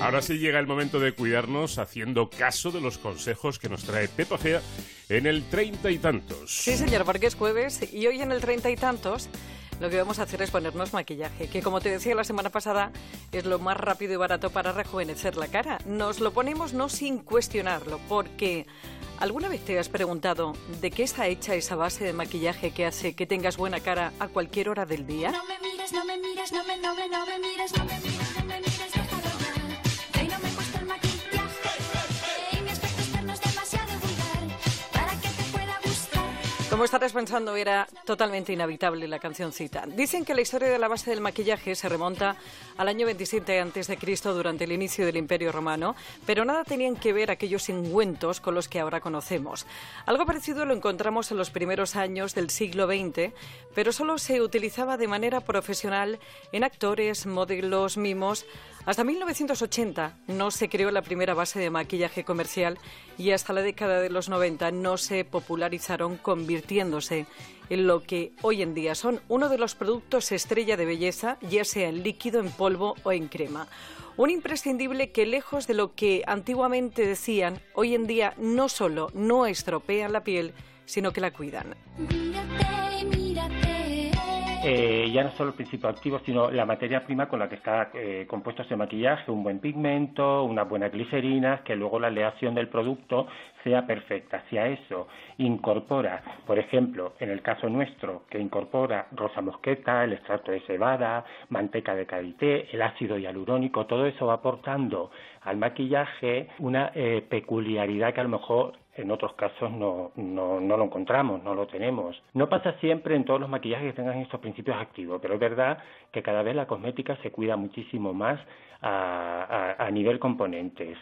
Ahora sí llega el momento de cuidarnos haciendo caso de los consejos que nos trae Pepa Fea en el treinta y tantos. Sí, señor, porque es jueves y hoy en el treinta y tantos lo que vamos a hacer es ponernos maquillaje, que como te decía la semana pasada es lo más rápido y barato para rejuvenecer la cara. Nos lo ponemos no sin cuestionarlo, porque ¿alguna vez te has preguntado de qué está hecha esa base de maquillaje que hace que tengas buena cara a cualquier hora del día? No me mires, no me mires, no me, no me, no me mires, no me mires, Como estarás pensando, era totalmente inhabitable la cancioncita. Dicen que la historia de la base del maquillaje se remonta al año 27 a.C. durante el inicio del Imperio Romano, pero nada tenían que ver aquellos ungüentos con los que ahora conocemos. Algo parecido lo encontramos en los primeros años del siglo XX, pero solo se utilizaba de manera profesional en actores, modelos, mimos. Hasta 1980 no se creó la primera base de maquillaje comercial y hasta la década de los 90 no se popularizaron en lo que hoy en día son uno de los productos estrella de belleza, ya sea en líquido, en polvo o en crema. Un imprescindible que lejos de lo que antiguamente decían, hoy en día no solo no estropean la piel, sino que la cuidan. Eh, ya no solo el principio activo, sino la materia prima con la que está eh, compuesto ese maquillaje, un buen pigmento, unas buenas glicerinas, que luego la aleación del producto sea perfecta. Si a eso incorpora, por ejemplo, en el caso nuestro, que incorpora rosa mosqueta, el extracto de cebada, manteca de karité, el ácido hialurónico, todo eso va aportando al maquillaje una eh, peculiaridad que a lo mejor en otros casos no, no, no lo encontramos, no lo tenemos. No pasa siempre en todos los maquillajes que tengan estos principios activos, pero es verdad que cada vez la cosmética se cuida muchísimo más a, a, a nivel componentes.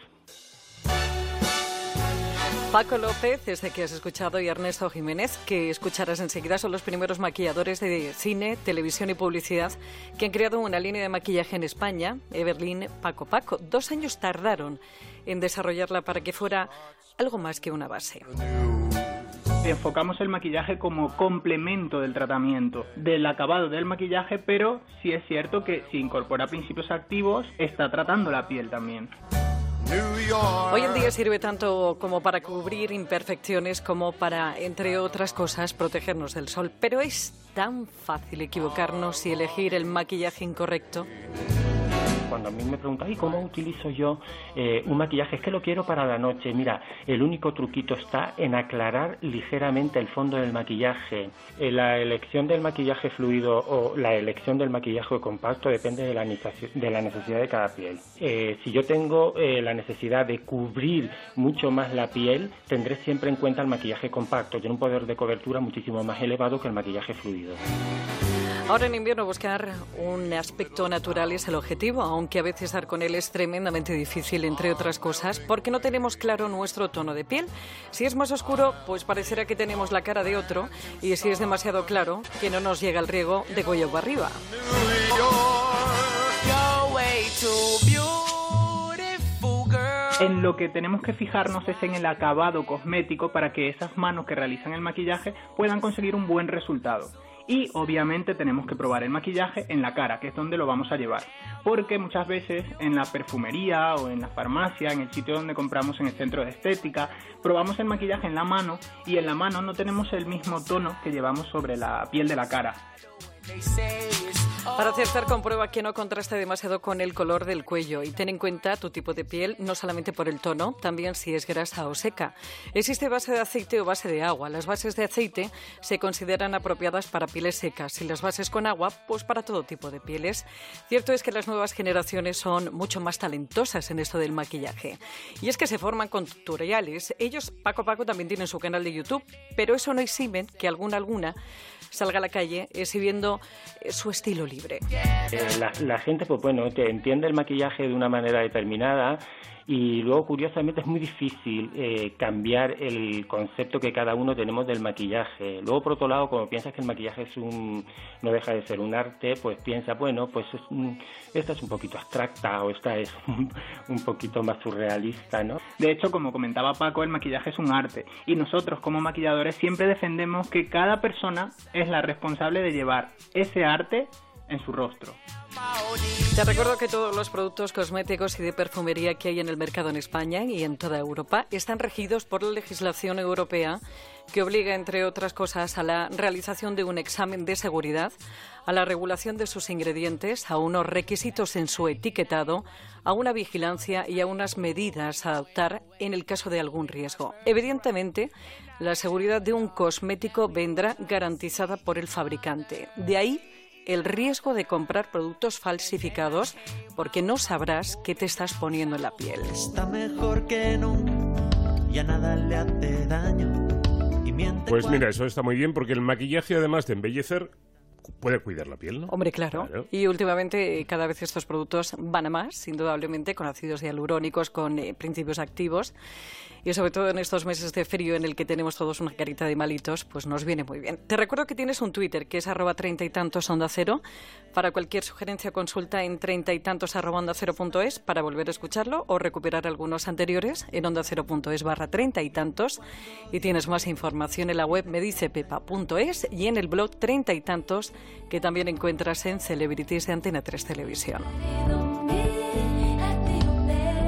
Paco López, desde que has escuchado, y Ernesto Jiménez, que escucharás enseguida, son los primeros maquilladores de cine, televisión y publicidad que han creado una línea de maquillaje en España, Everlyn Paco Paco. Dos años tardaron en desarrollarla para que fuera algo más que una base. enfocamos el maquillaje como complemento del tratamiento, del acabado del maquillaje, pero sí es cierto que si incorpora principios activos, está tratando la piel también. Hoy en día sirve tanto como para cubrir imperfecciones como para, entre otras cosas, protegernos del sol. Pero es tan fácil equivocarnos y elegir el maquillaje incorrecto. Cuando a mí me preguntan, ¿y cómo utilizo yo eh, un maquillaje? Es que lo quiero para la noche. Mira, el único truquito está en aclarar ligeramente el fondo del maquillaje. Eh, la elección del maquillaje fluido o la elección del maquillaje compacto depende de la, de la necesidad de cada piel. Eh, si yo tengo eh, la necesidad de cubrir mucho más la piel, tendré siempre en cuenta el maquillaje compacto. Tiene un poder de cobertura muchísimo más elevado que el maquillaje fluido. Ahora en invierno buscar un aspecto natural es el objetivo, aunque a veces dar con él es tremendamente difícil, entre otras cosas, porque no tenemos claro nuestro tono de piel. Si es más oscuro, pues parecerá que tenemos la cara de otro, y si es demasiado claro, que no nos llega el riego de cuello arriba. En lo que tenemos que fijarnos es en el acabado cosmético para que esas manos que realizan el maquillaje puedan conseguir un buen resultado. Y obviamente tenemos que probar el maquillaje en la cara, que es donde lo vamos a llevar. Porque muchas veces en la perfumería o en la farmacia, en el sitio donde compramos en el centro de estética, probamos el maquillaje en la mano y en la mano no tenemos el mismo tono que llevamos sobre la piel de la cara. Para acertar, comprueba que no contraste demasiado con el color del cuello y ten en cuenta tu tipo de piel, no solamente por el tono, también si es grasa o seca. Existe base de aceite o base de agua. Las bases de aceite se consideran apropiadas para pieles secas y las bases con agua, pues para todo tipo de pieles. Cierto es que las nuevas generaciones son mucho más talentosas en esto del maquillaje. Y es que se forman con tutoriales. Ellos, Paco Paco, también tienen su canal de YouTube, pero eso no exime que alguna alguna salga a la calle exhibiendo eh, su estilo libre. Eh, la, la gente, pues bueno, te entiende el maquillaje de una manera determinada y luego, curiosamente, es muy difícil eh, cambiar el concepto que cada uno tenemos del maquillaje. Luego, por otro lado, como piensas que el maquillaje es un, no deja de ser un arte, pues piensa, bueno, pues es un- esta es un poquito abstracta o esta es un, un poquito más surrealista, ¿no? De hecho, como comentaba Paco, el maquillaje es un arte y nosotros como maquilladores siempre defendemos que cada persona es la responsable de llevar ese arte en su rostro. Te recuerdo que todos los productos cosméticos y de perfumería que hay en el mercado en España y en toda Europa están regidos por la legislación europea que obliga, entre otras cosas, a la realización de un examen de seguridad, a la regulación de sus ingredientes, a unos requisitos en su etiquetado, a una vigilancia y a unas medidas a adoptar en el caso de algún riesgo. Evidentemente, la seguridad de un cosmético vendrá garantizada por el fabricante. De ahí el riesgo de comprar productos falsificados porque no sabrás qué te estás poniendo en la piel. Está mejor que no, ya nada le hace daño. Y miente Pues mira, eso está muy bien porque el maquillaje, además de embellecer, puede cuidar la piel, ¿no? Hombre, claro. Claro. Y últimamente eh, cada vez estos productos van a más, indudablemente, con ácidos hialurónicos, con eh, principios activos. Y sobre todo en estos meses de frío en el que tenemos todos una carita de malitos, pues nos viene muy bien. Te recuerdo que tienes un Twitter que es arroba treinta y tantos onda cero. Para cualquier sugerencia consulta en treinta y tantos arroba onda cero punto es para volver a escucharlo o recuperar algunos anteriores en onda cero punto es barra treinta y tantos. Y tienes más información en la web medicepepa.es y en el blog treinta y tantos que también encuentras en Celebrities de Antena 3 Televisión.